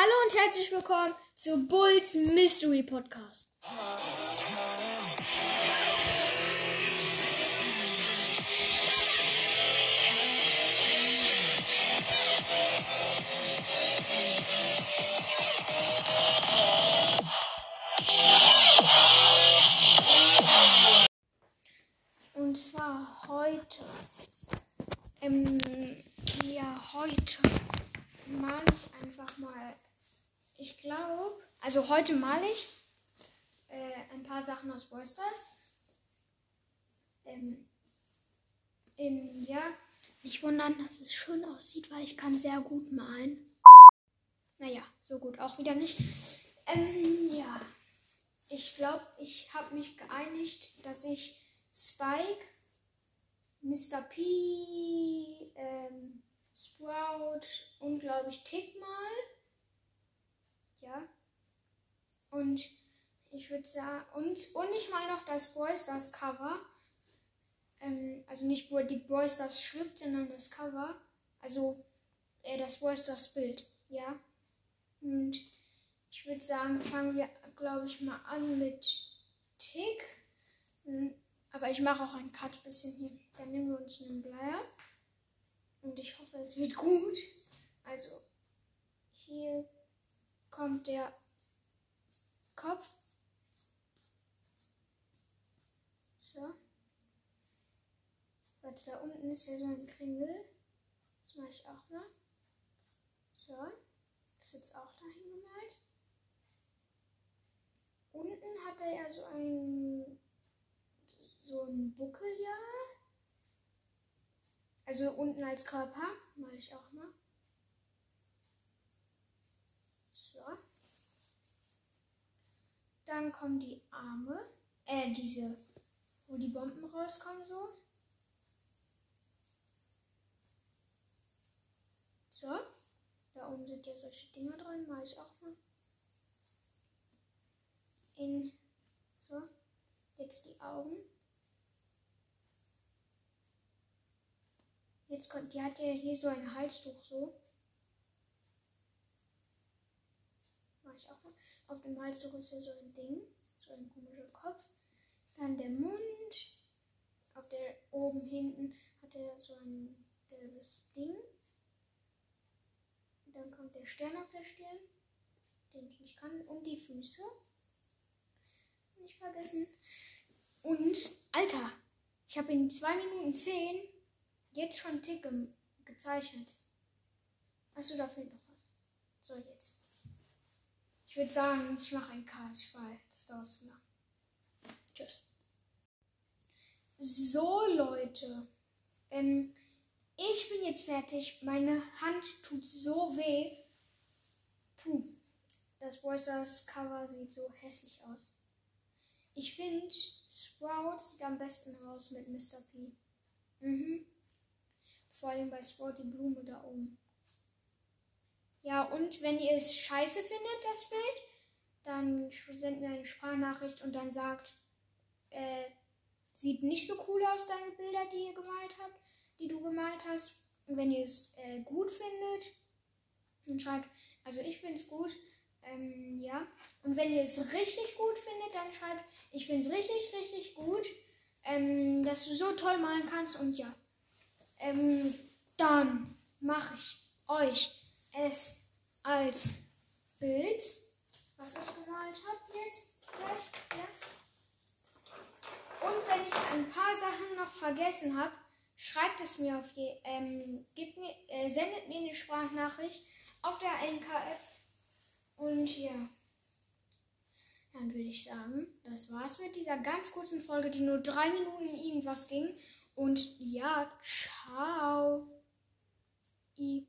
Hallo und herzlich willkommen zu Bulls Mystery Podcast. Und zwar heute. Ähm, ja, heute male ich einfach mal. Ich glaube, also heute male ich äh, ein paar Sachen aus Boysters. Ähm, ähm, ja, nicht wundern, dass es schön aussieht, weil ich kann sehr gut malen. Naja, so gut auch wieder nicht. Ähm, ja, ich glaube, ich habe mich geeinigt, dass ich Spike, Mr. P, ähm, Sprout und glaube ich Tick mal. Ja. Und ich würde sagen, und, und ich mal noch das Boys das Cover. Ähm, also nicht die Boys das Schrift, sondern das Cover. Also äh, das Boys das Bild. Ja. Und ich würde sagen, fangen wir, glaube ich, mal an mit Tick. Hm, aber ich mache auch einen Cut bisschen hier. Dann nehmen wir uns einen Bleier. Und ich hoffe, es wird gut. Also, hier kommt der Kopf. So. Warte, da unten ist ja so ein Kringel. Das mache ich auch mal. So. Das ist jetzt auch dahin gemalt. Unten hat er ja so ein so ein Buckel, ja. Also unten als Körper. Mache ich auch mal. So. Dann kommen die Arme. Äh, diese, wo die Bomben rauskommen, so. So. Da oben sind ja solche Dinger drin. Mache ich auch mal. In. So. Jetzt die Augen. Jetzt kommt, die hat ja hier so ein Halstuch so. Mal. Auf dem Halstuch ist ja so ein Ding, so ein komischer Kopf. Dann der Mund. Auf der oben hinten hat er so ein gelbes Ding. Dann kommt der Stern auf der Stirn, den ich nicht kann. Und die Füße. Nicht vergessen. Und, Alter, ich habe in 2 Minuten 10 jetzt schon Tick ge gezeichnet. Achso, da fehlt noch was. So, jetzt. Ich würde sagen, ich mache ein Cut, weil das dauert zu lang. Tschüss. So, Leute. Ähm, ich bin jetzt fertig. Meine Hand tut so weh. Puh. Das Voices Cover sieht so hässlich aus. Ich finde, Sprout sieht am besten aus mit Mr. P. Mhm. Vor allem bei Sport die Blume da oben. Ja, und wenn ihr es scheiße findet, das Bild, dann sendet mir eine Sprachnachricht und dann sagt, äh, sieht nicht so cool aus, deine Bilder, die ihr gemalt habt, die du gemalt hast. Und wenn ihr es äh, gut findet, dann schreibt, also ich finde es gut, ähm, ja. Und wenn ihr es richtig gut findet, dann schreibt, ich finde es richtig, richtig gut, ähm, dass du so toll malen kannst und ja. Ähm, dann mache ich euch es als Bild, was ich gemalt habe jetzt gleich. Ja. Und wenn ich ein paar Sachen noch vergessen habe, schreibt es mir auf die, ähm, gebt mir, äh, sendet mir eine Sprachnachricht auf der NKF. Und ja, dann würde ich sagen, das war's mit dieser ganz kurzen Folge, die nur drei Minuten irgendwas ging. Und ja, ciao. I